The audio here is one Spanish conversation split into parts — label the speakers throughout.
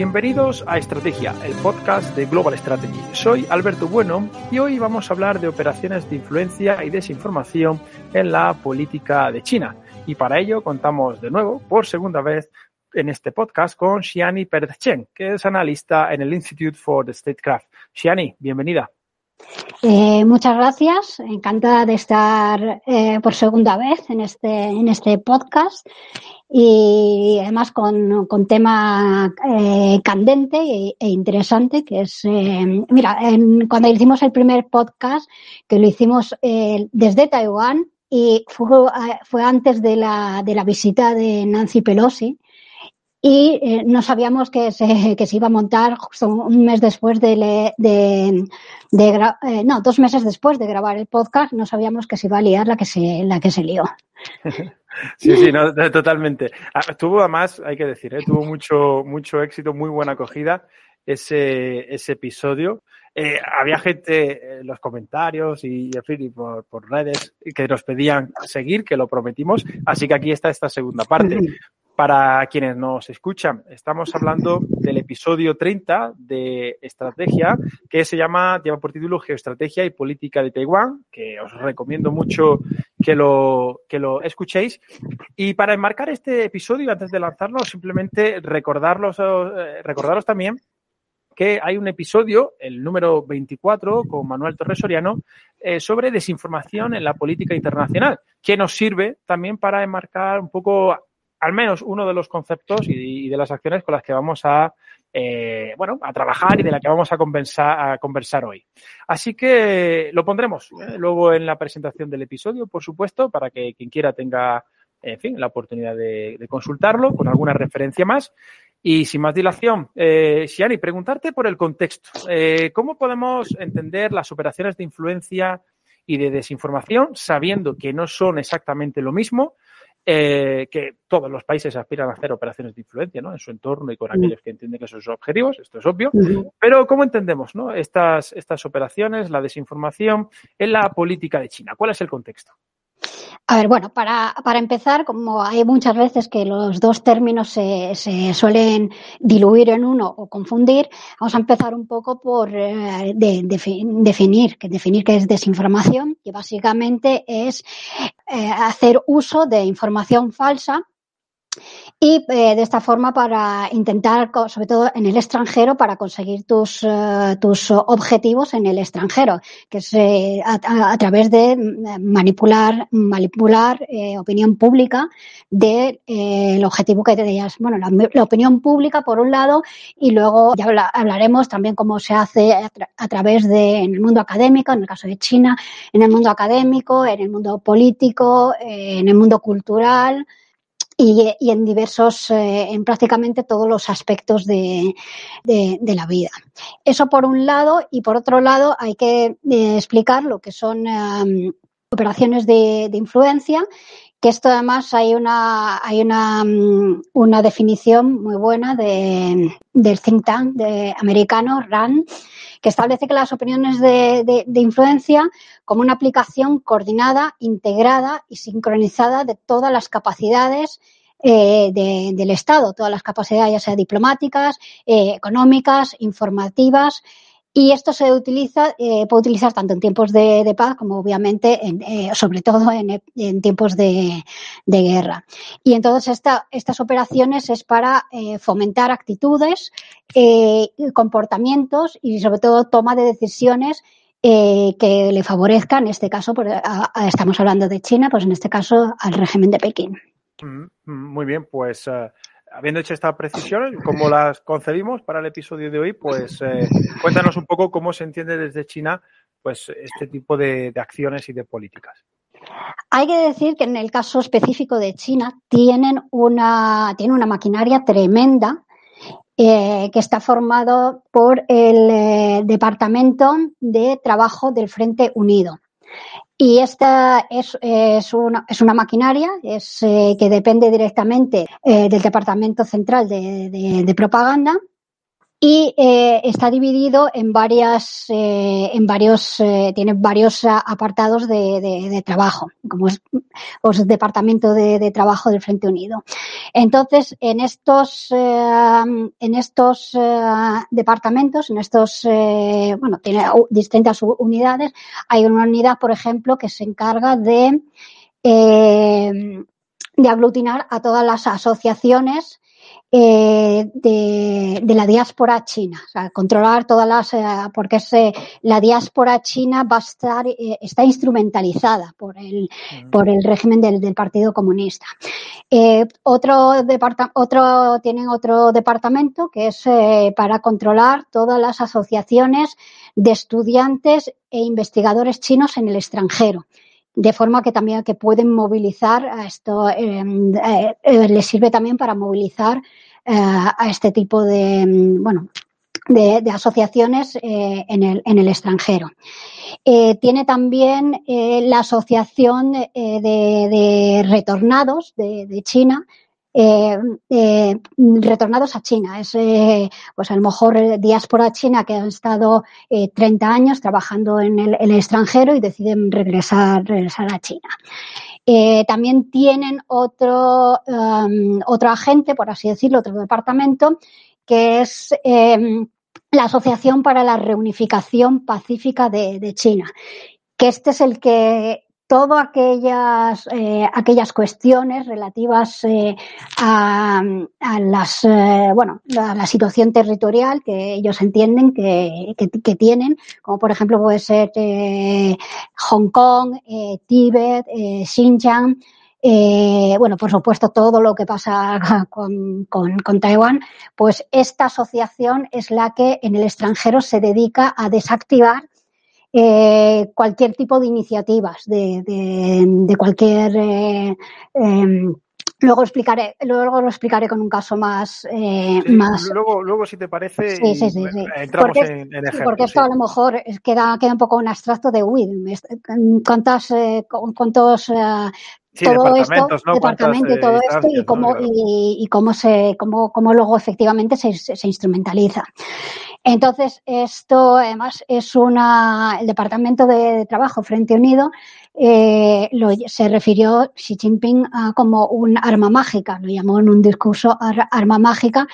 Speaker 1: Bienvenidos a Estrategia, el podcast de Global Strategy. Soy Alberto Bueno y hoy vamos a hablar de operaciones de influencia y desinformación en la política de China. Y para ello contamos de nuevo, por segunda vez, en este podcast con Xiani Pérez Chen, que es analista en el Institute for the Statecraft. Xiani, bienvenida.
Speaker 2: Eh, muchas gracias, encantada de estar eh, por segunda vez en este, en este podcast y además con, con tema eh, candente e, e, interesante que es, eh, mira, en, cuando hicimos el primer podcast, que lo hicimos eh, desde Taiwán y fue, fue antes de la, de la visita de Nancy Pelosi, y eh, no sabíamos que se, que se iba a montar justo un mes después de, de, de eh, no, dos meses después de grabar el podcast, no sabíamos que se iba a liar la que se, la que se lió.
Speaker 1: Sí, sí, no, totalmente. Ah, tuvo además, hay que decir, ¿eh? tuvo mucho, mucho éxito, muy buena acogida ese, ese episodio. Eh, había gente en los comentarios y, en fin, y por, por, redes que nos pedían seguir, que lo prometimos. Así que aquí está esta segunda parte. Para quienes nos escuchan, estamos hablando del episodio 30 de Estrategia, que se llama, lleva por título Geoestrategia y Política de Taiwán, que os recomiendo mucho que lo, que lo escuchéis. Y para enmarcar este episodio, antes de lanzarlo, simplemente recordarlos, eh, recordaros también que hay un episodio, el número 24, con Manuel Torres Soriano, eh, sobre desinformación en la política internacional, que nos sirve también para enmarcar un poco al menos uno de los conceptos y, de las acciones con las que vamos a, eh, bueno, a trabajar y de la que vamos a conversar, a conversar hoy. Así que lo pondremos ¿eh? luego en la presentación del episodio, por supuesto, para que quien quiera tenga, en fin, la oportunidad de, consultarlo con alguna referencia más. Y sin más dilación, eh, preguntarte por el contexto. Eh, ¿Cómo podemos entender las operaciones de influencia y de desinformación sabiendo que no son exactamente lo mismo? Eh, que todos los países aspiran a hacer operaciones de influencia ¿no? en su entorno y con aquellos que entienden que son sus objetivos, esto es obvio, pero ¿cómo entendemos ¿no? estas, estas operaciones, la desinformación en la política de China? ¿Cuál es el contexto?
Speaker 2: A ver, bueno, para, para, empezar, como hay muchas veces que los dos términos se, se, suelen diluir en uno o confundir, vamos a empezar un poco por eh, de, de, definir, que definir qué es desinformación, que básicamente es eh, hacer uso de información falsa y eh, de esta forma para intentar, sobre todo en el extranjero, para conseguir tus, uh, tus objetivos en el extranjero, que es eh, a, través de mm, manipular, manipular eh, opinión pública del de, el objetivo que tenías. Bueno, la, opinión pública por un lado y luego ya habla, hablaremos también cómo se hace a, a, través de en el mundo académico, en el caso de China, en el mundo académico, en el mundo político, en el mundo cultural y, en diversos, eh, en prácticamente todos los aspectos de, de, la vida. Eso por un lado, y por otro lado hay que eh, explicar lo que son operaciones de, de influencia que esto además hay una hay una, mm, una definición muy buena de, del think tank de americano RAND que establece que las opiniones de, de, de, influencia como una aplicación coordinada, integrada y sincronizada de todas las capacidades eh, de, del Estado, todas las capacidades, ya sea diplomáticas, eh, económicas, informativas, y esto se utiliza, eh, puede utilizar tanto en tiempos de, paz como obviamente, en, eh, sobre todo en, tiempos de, guerra. Y entonces esta, estas operaciones es para eh, fomentar actitudes, eh, comportamientos y sobre todo toma de decisiones que le favorezcan, en este caso, por, estamos hablando de China, pues en este caso al régimen de Pekín.
Speaker 1: Mm, mm, muy bien, pues habiendo hecho esta precisión, como las concebimos para el episodio de hoy, pues eh, cuéntanos un poco cómo se entiende desde China pues este tipo de, acciones y de políticas.
Speaker 2: Hay que decir que en el caso específico de China tienen una, tienen una maquinaria tremenda eh, que está formado por el eh, Departamento de Trabajo del Frente Unido. Y esta es, es, una, es una maquinaria es, eh, que depende directamente eh, del Departamento Central de, Propaganda y eh, está dividido en varias, eh, en varios, eh, tiene varios apartados de, de, de, trabajo, como es pues, departamento de, de, trabajo del Frente Unido. Entonces, en estos, eh, en estos eh, departamentos, en estos, eh, bueno, tiene distintas unidades. Hay una unidad, por ejemplo, que se encarga de de aglutinar a todas las asociaciones eh, de, de, la diáspora china, o sea, controlar todas las, eh, porque es, eh, la diáspora china va a estar, eh, está instrumentalizada por el, mm. por el régimen del, del Partido Comunista. Eh, otro, departa, otro, tienen otro departamento que es para controlar todas las asociaciones de estudiantes e investigadores chinos en el extranjero de forma que también que pueden movilizar a esto eh, eh, les sirve también para movilizar eh, a este tipo de mm, bueno de, asociaciones en, el, en el extranjero. Tiene también la Asociación de, Retornados de China, eh, eh, retornados a China. Es, eh, pues a lo mejor diáspora china que han estado eh, 30 años trabajando en el, extranjero y deciden regresar, regresar a China. También tienen otro, um, otro agente, por así decirlo, otro departamento, que es em, la Asociación para la Reunificación Pacífica de, de China que este es el que todas aquellas, eh, aquellas cuestiones relativas eh, a, a, las, eh, bueno, a la situación territorial que ellos entienden que, que, que tienen, como por ejemplo puede ser eh, Hong Kong, eh, Tíbet, Xinjiang, eh, bueno, por supuesto, todo lo que pasa con, con, con, Taiwán, pues esta asociación es la que en el extranjero se dedica a desactivar eh, cualquier tipo de iniciativas de, de, de cualquier eh, eh, Luego explicaré, luego lo explicaré con un caso más, eh,
Speaker 1: sí,
Speaker 2: más.
Speaker 1: Luego, luego, si te parece,
Speaker 2: sí, sí, sí,
Speaker 1: entramos
Speaker 2: porque,
Speaker 1: en, en ejemplos.
Speaker 2: Porque esto a lo mejor queda, queda un poco un abstracto de Will. ¿Cuántas, eh, cuántos, eh,
Speaker 1: Sí,
Speaker 2: todo
Speaker 1: departamentos,
Speaker 2: esto,
Speaker 1: ¿no?
Speaker 2: departamento y todo esto y cómo,
Speaker 1: ¿no?
Speaker 2: y, y, cómo se, cómo, cómo luego efectivamente se, se, instrumentaliza. Entonces, esto además es una, el Departamento de Trabajo Frente Unido eh, lo, se refirió Xi Jinping a como un arma mágica, lo llamó en un discurso ar, arma mágica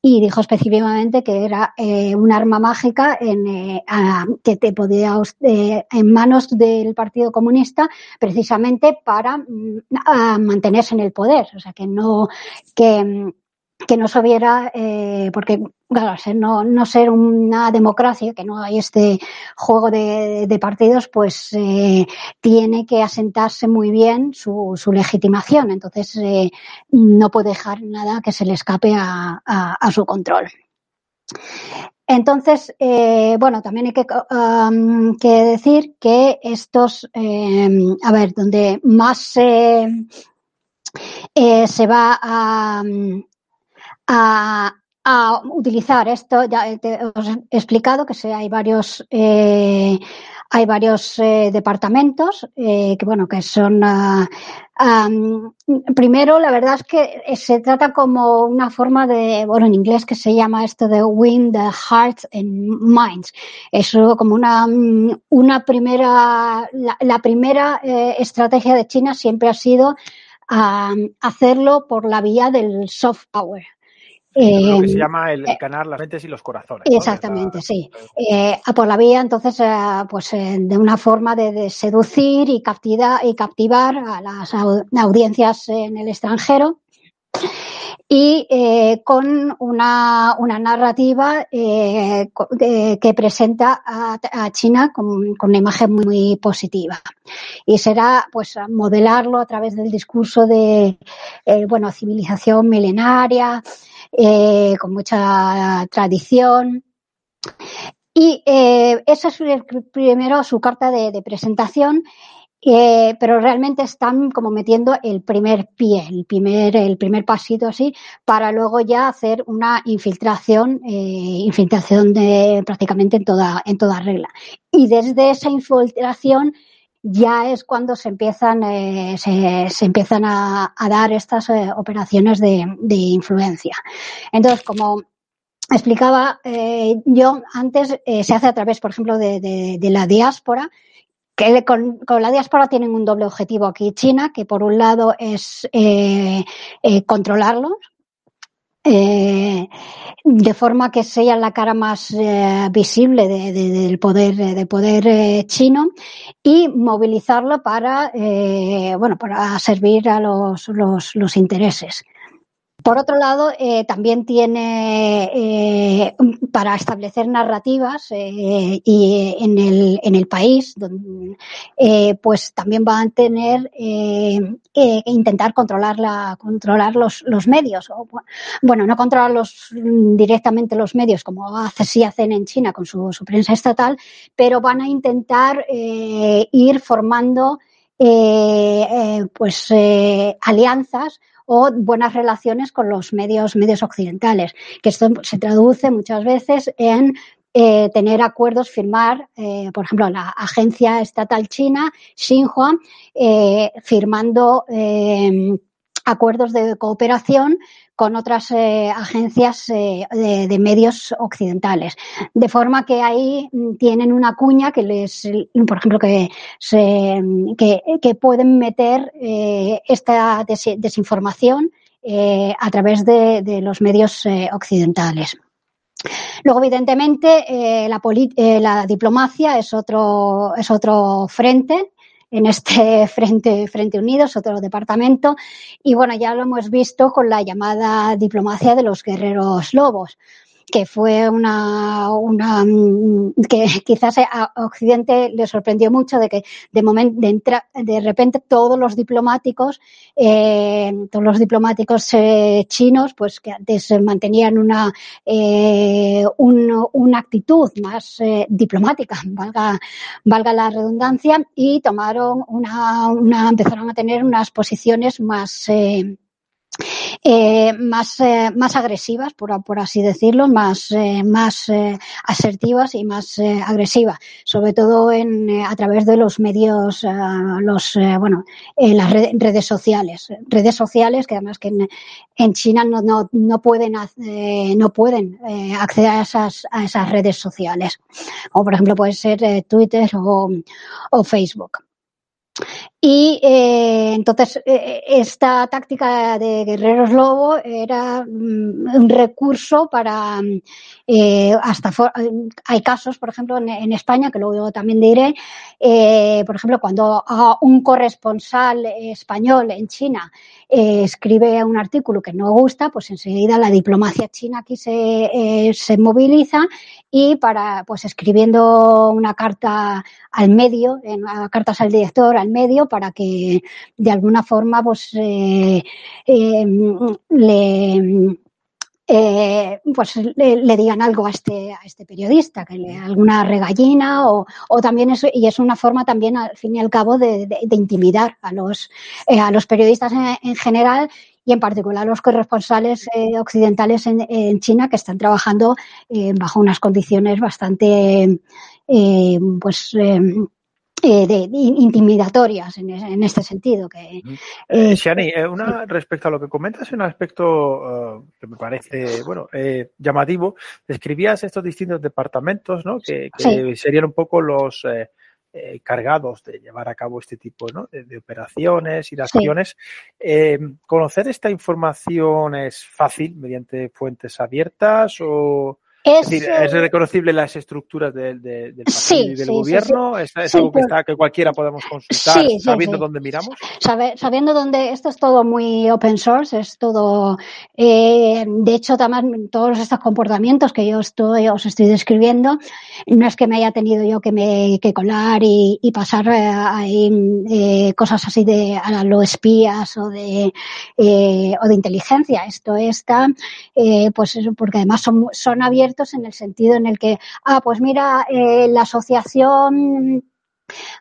Speaker 2: y dijo específicamente que era eh, un arma mágica en, eh, a, que te podía eh, en manos del Partido Comunista precisamente para mm, mantenerse en el poder, o sea que no que que no se viera, eh, porque claro, no, ser una democracia, que no hay este juego de, partidos, pues eh, tiene que asentarse muy bien su, legitimación. Entonces, eh, no puede dejar nada que se le escape a, su control. Entonces, eh, bueno, también hay que, um, decir que estos, eh, a ver, donde más se va a, a, a utilizar esto. Ya te, os he explicado que se, hay varios, eh, hay varios eh, departamentos eh, que, bueno, que son. Uh, um, primero, la verdad es que se trata como una forma de, bueno, en inglés que se llama esto de win the hearts and minds. Eso como una, una primera, la, la primera eh, estrategia de China siempre ha sido um, hacerlo por la vía del soft power.
Speaker 1: Eh, lo que se llama el, el ganar las mentes y los corazones.
Speaker 2: Exactamente, ¿no? sí. Eh, por la vía, entonces, eh, pues eh, de una forma de, de, seducir y, captiva, y captivar a las audiencias en el extranjero y eh, con una, una narrativa eh, que presenta a, a China con, con, una imagen muy, muy, positiva. Y será pues modelarlo a través del discurso de eh, bueno, civilización milenaria, eh, con mucha tradición. Y eh, esa es primero su carta de, de presentación eh, pero realmente están como metiendo el primer pie, el primer, el primer pasito así, para luego ya hacer una infiltración, eh, infiltración de prácticamente en toda, en toda regla. Y desde esa infiltración ya es cuando se empiezan, eh, se, se, empiezan a, a dar estas eh, operaciones de, de, influencia. Entonces, como explicaba yo antes, se hace a través, por ejemplo, de, la diáspora, que con, la diáspora tienen un doble objetivo aquí. China, que por un lado es controlarlos, eh, de forma que sea la cara más eh, visible del poder, de poder eh, chino y movilizarlo para, bueno, para servir a los, los, los intereses. Por otro lado, eh, también tiene eh, para establecer narrativas eh, y en el, en el país, pues también va a tener que intentar controlar la, controlar los, los medios. bueno, no controlarlos directamente los medios como hace, sí hacen en China con su, su prensa estatal, pero van a intentar ir formando pues alianzas o buenas relaciones con los medios, medios occidentales, que esto se traduce muchas veces en eh, tener acuerdos, firmar, eh, por ejemplo, la agencia estatal china, Xinhua, eh, firmando acuerdos de cooperación con otras eh, agencias eh, de, medios occidentales. De forma que ahí tienen una cuña que les, por ejemplo, que, se, que, pueden meter eh, esta desinformación a través de, los medios occidentales. Luego, evidentemente, la, la, diplomacia es otro, es otro frente en este Frente, Frente Unidos, otro departamento. Y bueno, ya lo hemos visto con la llamada diplomacia de los guerreros lobos que fue una, una mm, que quizás a Occidente le sorprendió mucho de que de momento de, de repente todos los diplomáticos eh, todos los diplomáticos eh, chinos pues que antes mantenían una eh, una actitud más eh, diplomática valga valga la redundancia y tomaron una, una empezaron a tener unas posiciones más eh, eh, más, eh, más agresivas, por, por, así decirlo, más, eh, más eh, asertivas y más eh, agresivas, sobre todo en, a través de los medios, los, bueno, las redes sociales. Redes sociales que además que en, en China no, no, no pueden, no pueden acceder a esas, a esas redes sociales, como por ejemplo puede ser Twitter o, o Facebook. Y eh, entonces eh, esta táctica de guerreros lobo era mm, un recurso para eh, hasta hay casos, por ejemplo, en, España que luego también diré, por ejemplo, cuando un corresponsal español en China escribe un artículo que no gusta, pues enseguida la diplomacia china aquí se, se moviliza y para, pues escribiendo una carta al medio, en, cartas al director al medio para que de alguna forma pues eh, eh, le eh, pues le, digan algo a este, a este periodista, que le alguna regallina o, o también es, y es una forma también al fin y al cabo de, intimidar a los, a los periodistas en, en, general y en particular a los corresponsales occidentales en, en, China que están trabajando bajo unas condiciones bastante pues eh, de, intimidatorias en, en, este sentido. Que,
Speaker 1: eh, Shani, eh, una, respecto a lo que comentas, un aspecto uh, que me parece bueno eh, llamativo. Describías estos distintos departamentos, ¿no? Que, que sí. serían un poco los eh, eh, cargados de llevar a cabo este tipo ¿no? de, de, operaciones y de acciones. Sí. ¿Conocer esta información es fácil mediante fuentes abiertas o es, es, decir, ¿es reconocible las estructuras de, de, del partido
Speaker 2: sí,
Speaker 1: y del
Speaker 2: sí,
Speaker 1: gobierno?
Speaker 2: Sí,
Speaker 1: ¿Es, algo que, está, que cualquiera podemos consultar sabiendo dónde miramos?
Speaker 2: Sabe, sabiendo dónde, esto es todo muy open source, es todo, eh, de hecho, también todos estos comportamientos que yo estoy, os estoy describiendo, no es que me haya tenido yo que me que colar y, y pasar eh, ahí eh, cosas así de a lo espías o de, o de inteligencia. Esto está, pues porque además son, son abiertos en el sentido en el que, ah, pues mira, eh, la asociación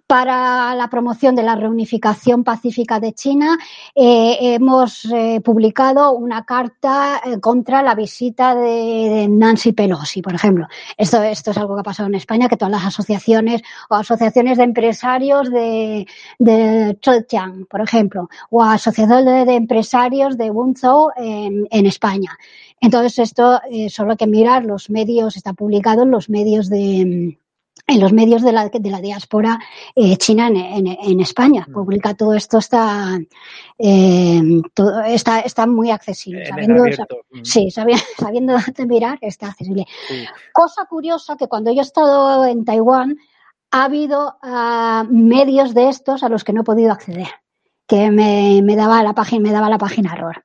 Speaker 2: para la promoción de la reunificación pacífica de China, eh, hemos eh, publicado una carta contra la visita de, Nancy Pelosi, por ejemplo. Esto, esto es algo que ha pasado en España, que todas las asociaciones o asociaciones de empresarios de, de por ejemplo, o asociaciones de, empresarios de Wenzhou en, en España. Entonces, esto eh, solo hay que mirar los medios, está publicado en los medios de en los medios de la, de la diáspora eh, china en, en, España. Mm. Publica todo esto, está, eh, todo, está, está muy accesible. Sabiendo, mm. sí, sabiendo, sabiendo mirar, está accesible. Cosa curiosa que cuando yo he estado en Taiwán, ha habido uh, medios de estos a los que no he podido acceder que me, me, daba la página, me daba la página error.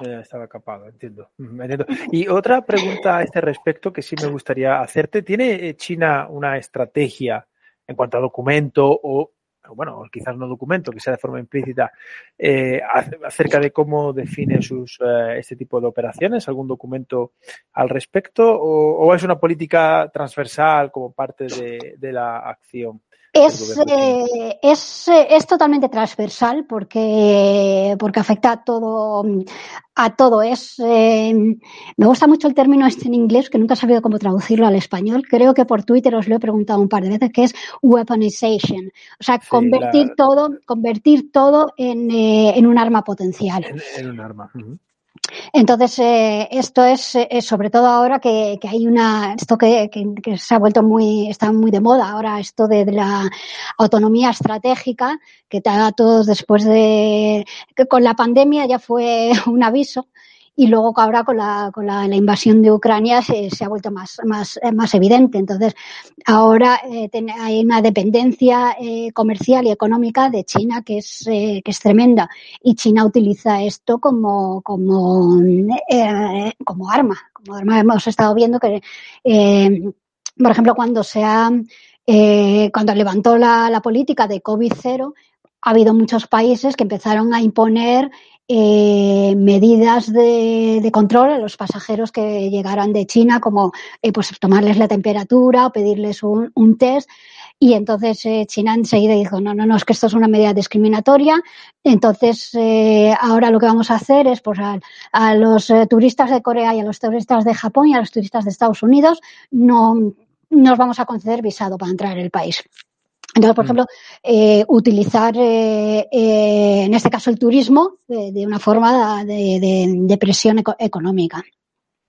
Speaker 1: estaba capado, entiendo, entiendo. Y otra pregunta a este respecto que sí me gustaría hacerte. ¿Tiene China una estrategia en cuanto a documento o, bueno, quizás no documento, sea de forma implícita, eh, acerca de cómo define sus, eh, este tipo de operaciones? ¿Algún documento al respecto? ¿O, o es una política transversal como parte de, de la acción?
Speaker 2: Es, eh, es, eh, es, totalmente transversal porque, porque afecta a todo, a todo. Es, eh, me gusta mucho el término este en inglés, que nunca he sabido cómo traducirlo al español. Creo que por Twitter os lo he preguntado un par de veces, que es weaponization. O sea, convertir todo, convertir todo en, en, un arma potencial.
Speaker 1: En, un arma.
Speaker 2: Entonces, eh, esto es eh, sobre todo ahora que, que hay una, esto que, que, se ha vuelto muy, está muy de moda ahora, esto de, de la autonomía estratégica, que a todos después de, que con la pandemia ya fue un aviso, y luego ahora con la, con la, invasión de Ucrania se, ha vuelto más, más, más evidente. Entonces, ahora eh, hay una dependencia eh, comercial y económica de China que es, eh, que es tremenda y China utiliza esto como, como, eh, como arma. Como arma hemos estado viendo que, eh, por ejemplo, cuando se ha, cuando levantó la, la política de COVID-0, ha habido muchos países que empezaron a imponer eh, medidas de, de, control a los pasajeros que llegaran de China, como eh, pues tomarles la temperatura o pedirles un, un test. Y entonces eh, China enseguida dijo, no, no, no, es que esto es una medida discriminatoria. Entonces, eh, ahora lo que vamos a hacer es, pues, a, a los eh, turistas de Corea y a los turistas de Japón y a los turistas de Estados Unidos no nos vamos a conceder visado para entrar en el país. Entonces, por mm. ejemplo, eh, utilizar eh, eh, en este caso el turismo de, de una forma de, de, de presión eco económica.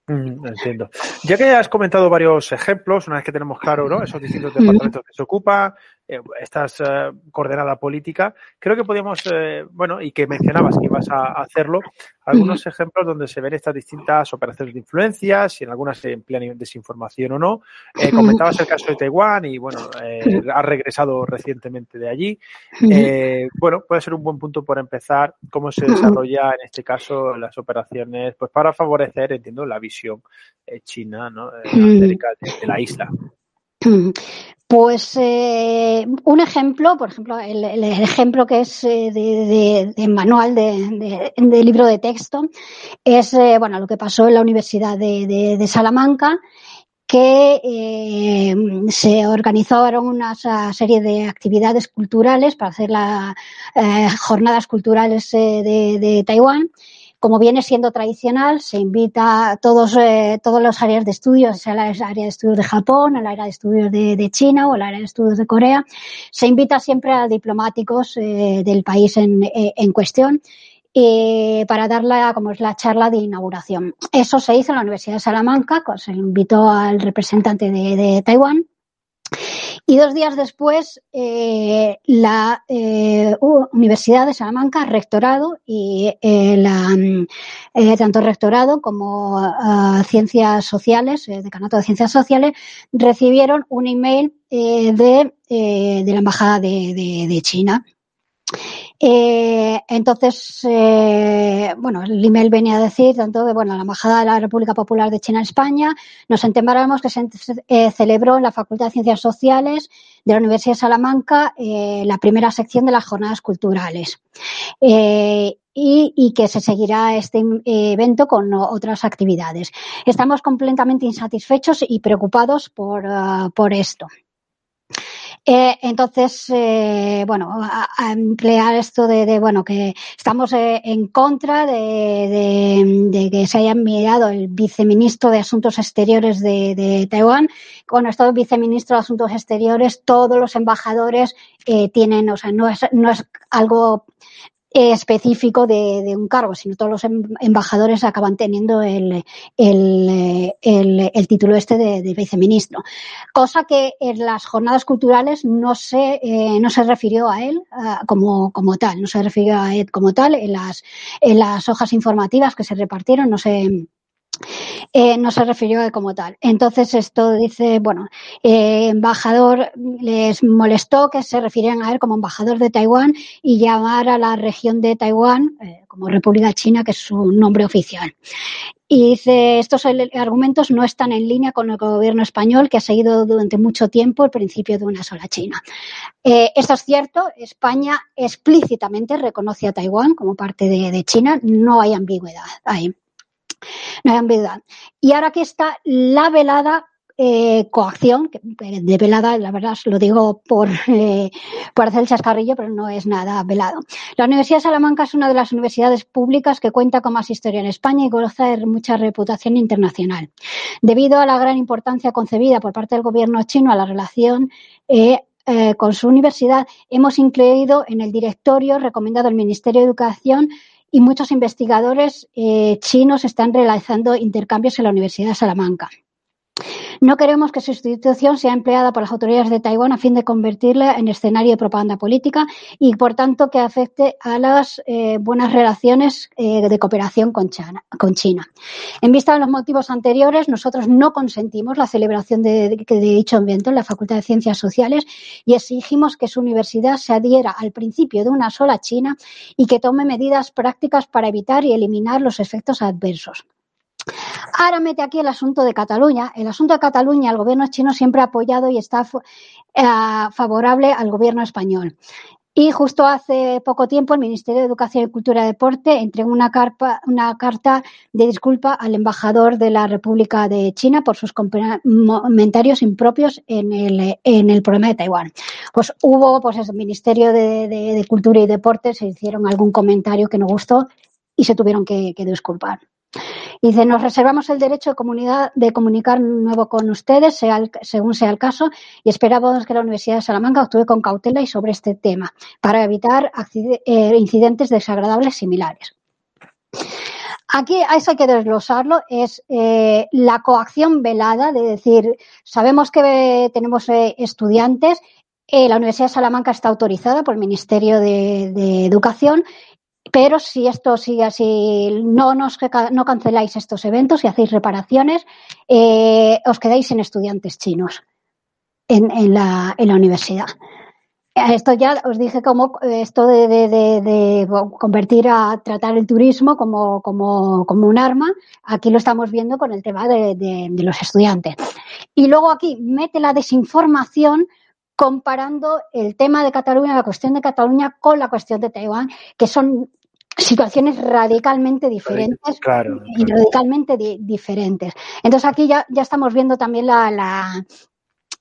Speaker 1: Mm, entiendo. Ya que has comentado varios ejemplos, una vez que tenemos claro ¿no? esos distintos departamentos que se ocupan, eh, estás eh, coordenada política, creo que podríamos, eh, bueno, y que mencionabas que ibas a, hacerlo, algunos ejemplos donde se ven estas distintas operaciones de influencia, si en algunas se emplean desinformación o no. Eh, comentabas el caso de Taiwán y, bueno, eh, has regresado recientemente de allí. Eh, bueno, puede ser un buen punto por empezar cómo se desarrolla en este caso las operaciones, pues para favorecer, entiendo, la visión eh, china ¿no? de la isla.
Speaker 2: Pues eh, un ejemplo, por ejemplo, el, ejemplo que es eh, de, manual de, libro de texto es eh, bueno lo que pasó en la Universidad de, Salamanca, que se organizaron una serie de actividades culturales para hacer las jornadas culturales de, Taiwán como viene siendo tradicional, se invita a todos, eh, todos los áreas de estudios, sea el área de estudios de Japón, el área de estudios de, China o el área de estudios de Corea, se invita siempre a diplomáticos eh, del país en, eh, en cuestión eh, para dar la, como es la charla de inauguración. Eso se hizo en la Universidad de Salamanca, se invitó al representante de Taiwán y dos días después, eh, la eh, Universidad de Salamanca, rectorado y eh, la, eh, tanto rectorado como uh, ciencias sociales, eh, decanato de ciencias sociales, recibieron un email eh, de, de, la embajada de, de, de China eh, entonces, eh, bueno, el email venía a decir tanto de, bueno, la Embajada de la República Popular de China en España, nos enteramos que se eh, celebró en la Facultad de Ciencias Sociales de la Universidad de Salamanca eh, la primera sección de las jornadas culturales. Eh, y, y, que se seguirá este evento con otras actividades. Estamos completamente insatisfechos y preocupados por, uh, por esto. Eh, entonces, eh, bueno, a, emplear esto de, bueno, que estamos eh, en contra de, que se haya enviado el viceministro de Asuntos Exteriores de, Taiwán. Bueno, esto viceministro de Asuntos Exteriores, todos los embajadores eh, tienen, o sea, no es, no es algo específico de, un cargo, sino todos los em, embajadores acaban teniendo el, el, el, título este de, viceministro. Cosa que en las jornadas culturales no se, eh, no se refirió a él como, como tal, no se refirió a él como tal en las, en las hojas informativas que se repartieron, no se eh, no se refirió a él como tal. Entonces esto dice, bueno, eh, embajador les molestó que se refirieran a él como embajador de Taiwán y llamar a la región de Taiwán eh, como República China, que es su nombre oficial. Y dice, estos argumentos no están en línea con el gobierno español que ha seguido durante mucho tiempo el principio de una sola China. esto es cierto, España explícitamente reconoce a Taiwán como parte de China, no hay ambigüedad ahí no hay ambigüedad. Y ahora aquí está la velada eh, coacción, que de velada, la verdad lo digo por, eh, por hacer el chascarrillo, pero no es nada velado. La Universidad de Salamanca es una de las universidades públicas que cuenta con más historia en España y goza de mucha reputación internacional. Debido a la gran importancia concebida por parte del gobierno chino a la relación eh, eh con su universidad, hemos incluido en el directorio recomendado el Ministerio de Educación y muchos investigadores eh, chinos están realizando intercambios en la Universidad de Salamanca. No queremos que su institución sea empleada por las autoridades de Taiwán a fin de convertirla en escenario de propaganda política y, por tanto, que afecte a las eh, buenas relaciones eh, de cooperación con China. En vista de los motivos anteriores, nosotros no consentimos la celebración de, de dicho evento en la Facultad de Ciencias Sociales y exigimos que su universidad se adhiera al principio de una sola China y que tome medidas prácticas para evitar y eliminar los efectos adversos. Ahora mete aquí el asunto de Cataluña. El asunto de Cataluña, el gobierno chino siempre ha apoyado y está eh, favorable al gobierno español. Y justo hace poco tiempo el Ministerio de Educación Cultura y Deporte entregó una, una carta de disculpa al embajador de la República de China por sus comentarios impropios en el, en el problema de Taiwán. Pues hubo, pues el Ministerio de, Cultura y Deporte se hicieron algún comentario que no gustó y se tuvieron que disculpar. Dice, nos reservamos el derecho de, comunidad, de comunicar nuevo con ustedes, sea según sea el caso, y esperamos que la Universidad de Salamanca actúe con cautela y sobre este tema, para evitar eh, incidentes desagradables similares. Aquí eso hay que desglosarlo, es eh, la coacción velada, de decir, sabemos que tenemos eh, estudiantes, la Universidad de Salamanca está autorizada por el Ministerio de Educación pero si esto sigue así, no, nos, no canceláis estos eventos y hacéis reparaciones, eh, os quedáis sin estudiantes chinos en, en, la, en la universidad. Esto ya os dije como esto de, de, de, convertir a tratar el turismo como, como, como, un arma. Aquí lo estamos viendo con el tema de, los estudiantes. Y luego aquí mete la desinformación comparando el tema de Cataluña, la cuestión de Cataluña con la cuestión de Taiwán, que son situaciones radicalmente diferentes y radicalmente diferentes. Entonces aquí ya, ya estamos viendo también la, la,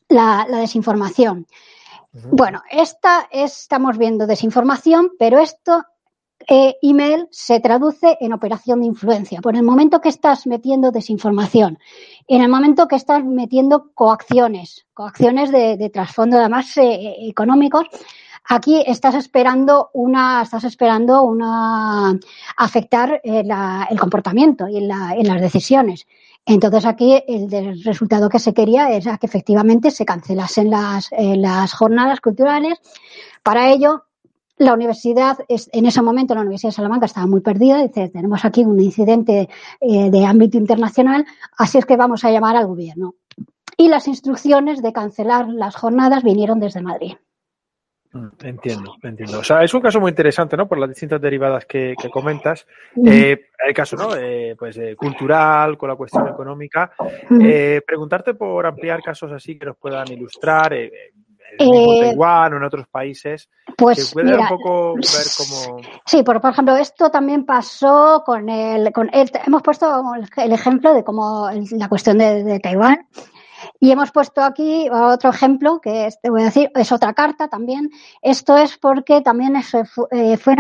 Speaker 2: la, desinformación. Bueno, esta estamos viendo desinformación, pero esto eh, email se traduce en operación de influencia. Por el momento que estás metiendo desinformación, en el momento que estás metiendo coacciones, coacciones de, trasfondo además eh, económicos, Aquí estás esperando una, estás esperando una afectar eh, el comportamiento y en, las decisiones. Entonces aquí el, resultado que se quería era que efectivamente se cancelasen las, eh, las jornadas culturales. Para ello, la universidad, en ese momento la Universidad de Salamanca estaba muy perdida, dice, tenemos aquí un incidente eh, de ámbito internacional, así es que vamos a llamar al gobierno. Y las instrucciones de cancelar las jornadas vinieron desde Madrid.
Speaker 1: Entiendo, entiendo. O sea, es un caso muy interesante, ¿no? Por las distintas derivadas que, comentas. Eh, el caso, ¿no? Eh, pues eh, cultural, con la cuestión económica. Eh, preguntarte por ampliar casos así que nos puedan ilustrar. en Taiwán o en otros países.
Speaker 2: Pues
Speaker 1: puede un poco ver cómo.
Speaker 2: Sí, por, por ejemplo, esto también pasó con el, con el, hemos puesto el ejemplo de cómo la cuestión de, de Taiwán y hemos puesto aquí otro ejemplo, que es, te voy a decir, es otra carta también. Esto es porque también eh, fue,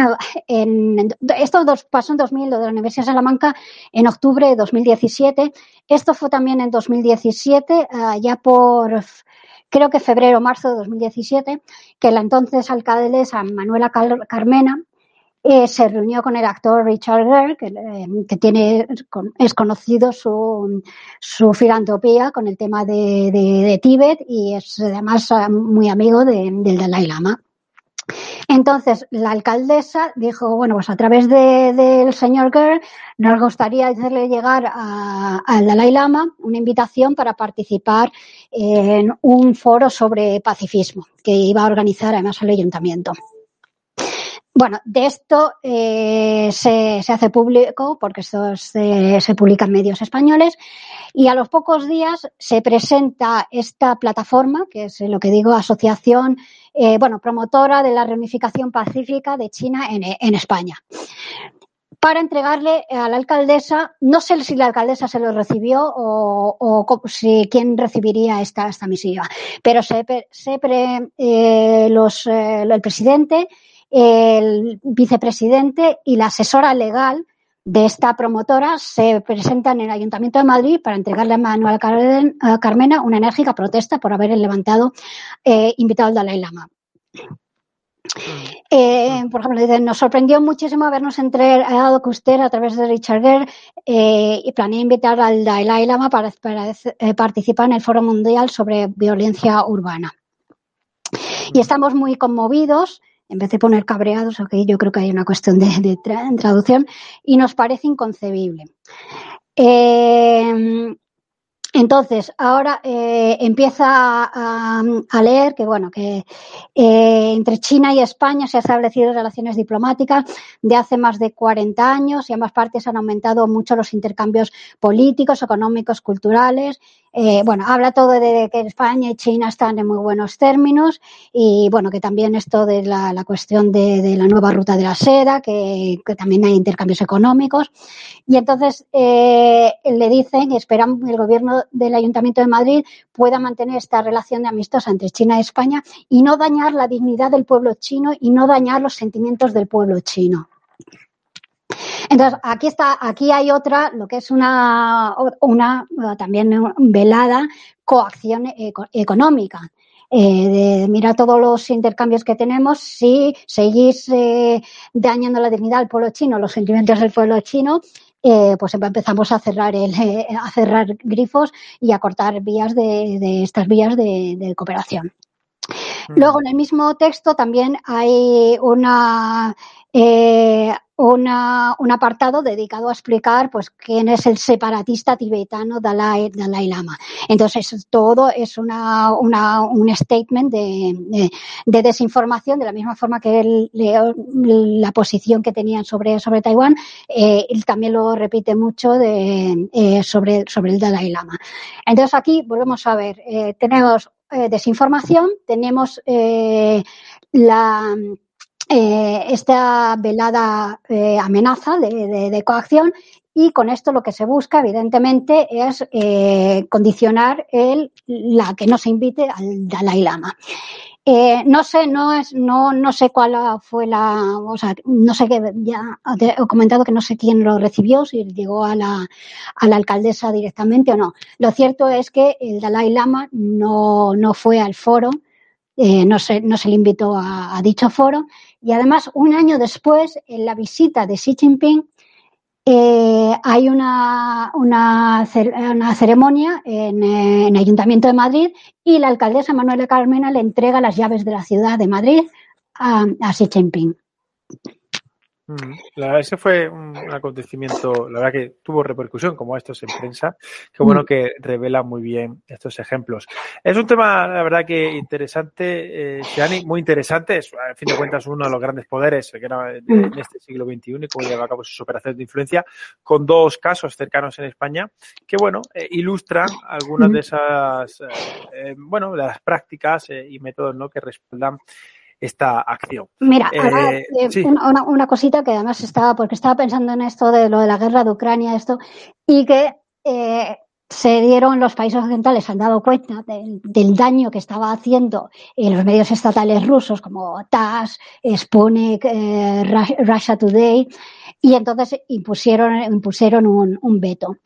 Speaker 2: en, esto pasó en 2000, lo de la Universidad de Salamanca, en octubre de 2017. Esto fue también en 2017, eh, ya por creo que febrero o marzo de 2017, que la entonces alcaldesa Manuela Carmena eh, se reunió con el actor Richard Gere, que, eh, tiene, es conocido su, su, filantropía con el tema de, de, Tíbet y es además muy amigo del Dalai Lama. Entonces, la alcaldesa dijo, bueno, pues a través del señor Kerr nos gustaría hacerle llegar al Dalai Lama una invitación para participar en un foro sobre pacifismo que iba a organizar además el ayuntamiento. Bueno, de esto eh, se, hace público, porque esto se, se, publica en medios españoles, y a los pocos días se presenta esta plataforma, que es lo que digo, asociación, eh, bueno, promotora de la reunificación pacífica de China en, España. Para entregarle a la alcaldesa, no sé si la alcaldesa se lo recibió o, si quién recibiría esta, esta misiva, pero se, se eh, los, el presidente el vicepresidente y la asesora legal de esta promotora se presentan en el Ayuntamiento de Madrid para entregarle a Manuel Carmena una enérgica protesta por haber levantado eh, invitado al Dalai Lama. Eh, por ejemplo, nos sorprendió muchísimo habernos entregado que usted a través de Richard Gere eh, planea invitar al Dalai Lama para, participar en el Foro Mundial sobre Violencia Urbana. Y estamos muy conmovidos en vez de poner cabreados, okay, yo creo que hay una cuestión de, traducción, y nos parece inconcebible. Eh, entonces, ahora eh, empieza a, leer que, bueno, que eh, entre China y España se han establecido relaciones diplomáticas de hace más de 40 años y ambas partes han aumentado mucho los intercambios políticos, económicos, culturales eh, bueno, habla todo de que España y China están en muy buenos términos y bueno, que también esto de la, cuestión de, la nueva ruta de la seda, que, también hay intercambios económicos. Y entonces le dicen, esperan que el gobierno del Ayuntamiento de Madrid pueda mantener esta relación de amistosa entre China y España y no dañar la dignidad del pueblo chino y no dañar los sentimientos del pueblo chino. Entonces, aquí está, aquí hay otra, lo que es una, una también velada coacción económica. Eh, de mirar todos los intercambios que tenemos, si seguís eh, dañando la dignidad del pueblo chino, los sentimientos del pueblo chino, eh, pues empezamos a cerrar el, a cerrar grifos y a cortar vías de, estas vías de cooperación. Luego, en el mismo texto también hay una eh, una, un apartado dedicado a explicar pues quién es el separatista tibetano Dalai, Dalai Lama. Entonces, todo es una, una un statement de, de, desinformación, de la misma forma que el, la posición que tenían sobre, sobre Taiwán, eh, él también lo repite mucho de, eh, sobre, sobre el Dalai Lama. Entonces, aquí volvemos a ver, eh, tenemos eh, desinformación, tenemos eh, la eh, esta velada amenaza de, coacción y con esto lo que se busca, evidentemente, es condicionar la que no se invite al Dalai Lama. No sé, no es, no, no sé cuál fue la, o sea, no sé que ya he comentado que no sé quién lo recibió, si llegó a la, a la alcaldesa directamente o no. Lo cierto es que el Dalai Lama no, no fue al foro, no, se, no se le invitó a dicho foro y además, un año después, en la visita de Xi Jinping, eh, hay una, una, ceremonia en, el Ayuntamiento de Madrid y la alcaldesa Manuela Carmena le entrega las llaves de la ciudad de Madrid a, a Xi Jinping.
Speaker 1: Mm, la ese fue un acontecimiento, la verdad que tuvo repercusión, como estos en prensa. Qué bueno mm. que revela muy bien estos ejemplos. Es un tema, la verdad que interesante, eh, muy interesante. Es, a fin de cuentas, uno de los grandes poderes que era en mm. este siglo XXI y cómo lleva a cabo sus operaciones de influencia, con dos casos cercanos en España, que, bueno, eh, ilustran algunas de esas, eh, bueno, de las prácticas y métodos ¿no? que respaldan esta acción.
Speaker 2: Mira, eh, eh, una, cosita que además estaba, porque estaba pensando en esto de lo de la guerra de Ucrania, esto, y que eh, se dieron los países occidentales, se han dado cuenta del, daño que estaba haciendo en los medios estatales rusos como TASS, Sputnik, Russia Today, y entonces impusieron, impusieron un, un veto.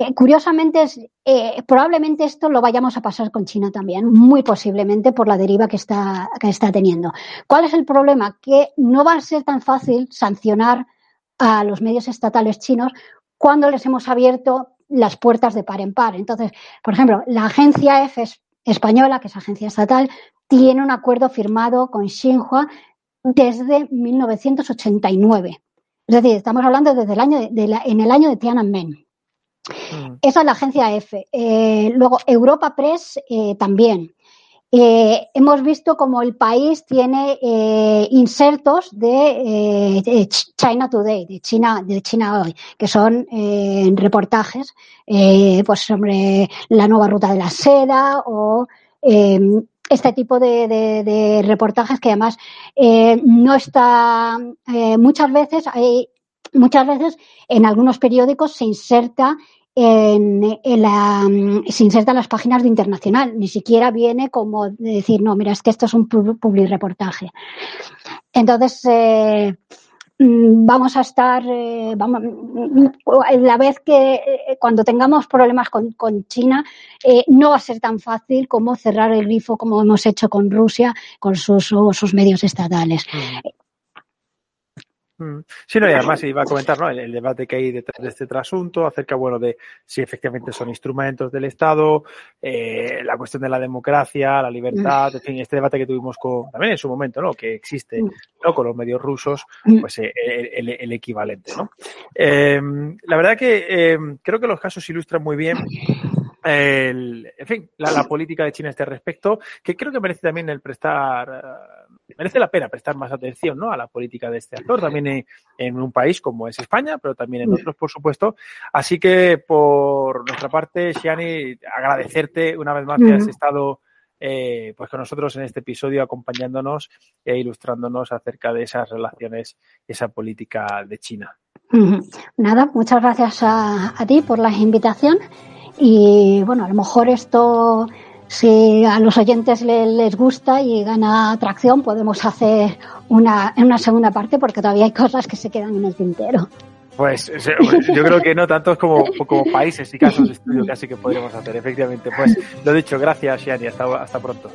Speaker 2: Eh, curiosamente, eh, probablemente esto lo vayamos a pasar con China también, muy posiblemente por la deriva que está, que está teniendo. ¿Cuál es el problema? Que no va a ser tan fácil sancionar a los medios estatales chinos cuando les hemos abierto las puertas de par en par. Entonces, por ejemplo, la agencia F española, que es agencia estatal, tiene un acuerdo firmado con Xinhua desde 1989. Es decir, estamos hablando desde el año de, en el año de Tiananmen. Mm. Esa es la agencia F. Eh, luego, Europa Press eh, también. Eh, hemos visto como el país tiene insertos de China Today, de China, de China hoy, que son reportajes, pues sobre la nueva ruta de la seda o este tipo de, reportajes que además eh, no está eh, muchas veces hay muchas veces en algunos periódicos se inserta en, la, se inserta en las páginas de internacional, ni siquiera viene como decir, no, mira, es que esto es un public reportaje. Entonces, eh, Mm, vamos a estar, eh, vamos, la vez que eh, cuando tengamos problemas con, China, eh, no va a ser tan fácil como cerrar el grifo como hemos hecho con Rusia, con sus, sus medios estatales. Mm.
Speaker 1: Mm. Sí, no, y además iba a comentar ¿no? el, debate que hay detrás de este trasunto acerca bueno, de si efectivamente son instrumentos del Estado, eh, la cuestión de la democracia, la libertad, en fin, este debate que tuvimos con, también en su momento, ¿no? que existe mm. ¿no? con los medios rusos, mm. pues eh, el, equivalente. ¿no? Eh, la verdad que creo que los casos ilustran muy bien el, en fin, la, política de China a este respecto, que creo que merece también el prestar, eh, merece la pena prestar más atención ¿no? a la política de este actor, también en, un país como es España, pero también en otros, por supuesto. Así que, por nuestra parte, Shiani, agradecerte una vez más que has estado eh, pues con nosotros en este episodio acompañándonos e ilustrándonos acerca de esas relaciones, esa política de China.
Speaker 2: Nada, muchas gracias a, a ti por la invitación y bueno, a lo mejor esto, si a los oyentes les, gusta y gana atracción, podemos hacer una, una segunda parte porque todavía hay cosas que se quedan en el tintero.
Speaker 1: Pues yo creo que no tantos como, como países y casos de estudio casi que podríamos hacer, efectivamente. Pues lo dicho, gracias, Shani, hasta, hasta pronto.